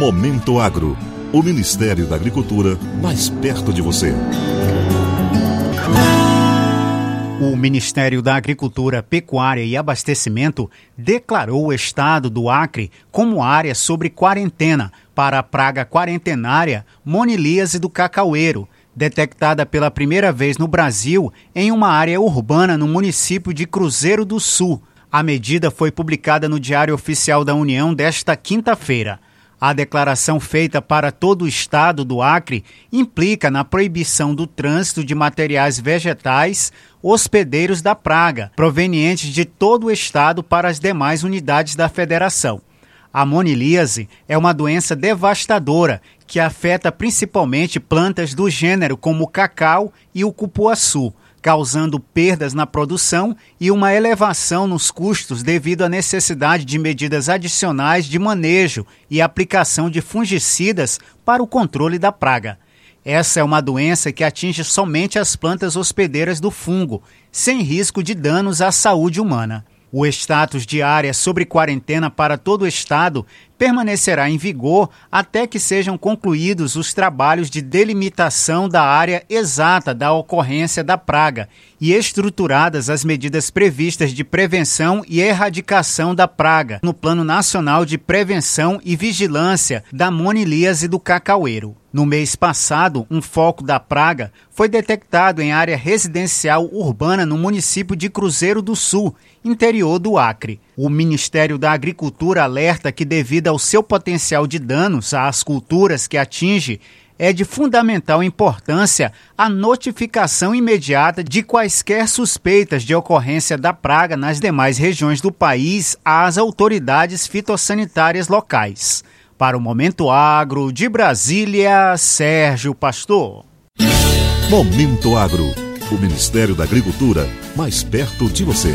Momento Agro. O Ministério da Agricultura mais perto de você. O Ministério da Agricultura, Pecuária e Abastecimento declarou o estado do Acre como área sobre quarentena para a praga quarentenária monilíase do cacaueiro, detectada pela primeira vez no Brasil em uma área urbana no município de Cruzeiro do Sul. A medida foi publicada no Diário Oficial da União desta quinta-feira. A declaração feita para todo o estado do Acre implica na proibição do trânsito de materiais vegetais hospedeiros da praga, provenientes de todo o estado para as demais unidades da federação. A monilíase é uma doença devastadora que afeta principalmente plantas do gênero como o cacau e o cupuaçu causando perdas na produção e uma elevação nos custos devido à necessidade de medidas adicionais de manejo e aplicação de fungicidas para o controle da praga. Essa é uma doença que atinge somente as plantas hospedeiras do fungo, sem risco de danos à saúde humana. O status de área sobre quarentena para todo o estado permanecerá em vigor até que sejam concluídos os trabalhos de delimitação da área exata da ocorrência da praga e estruturadas as medidas previstas de prevenção e erradicação da praga no Plano Nacional de Prevenção e Vigilância da Monilíase do Cacaueiro. No mês passado, um foco da praga foi detectado em área residencial urbana no município de Cruzeiro do Sul, interior do Acre. O Ministério da Agricultura alerta que, devido ao seu potencial de danos às culturas que atinge, é de fundamental importância a notificação imediata de quaisquer suspeitas de ocorrência da praga nas demais regiões do país às autoridades fitossanitárias locais. Para o Momento Agro de Brasília, Sérgio Pastor. Momento Agro. O Ministério da Agricultura mais perto de você.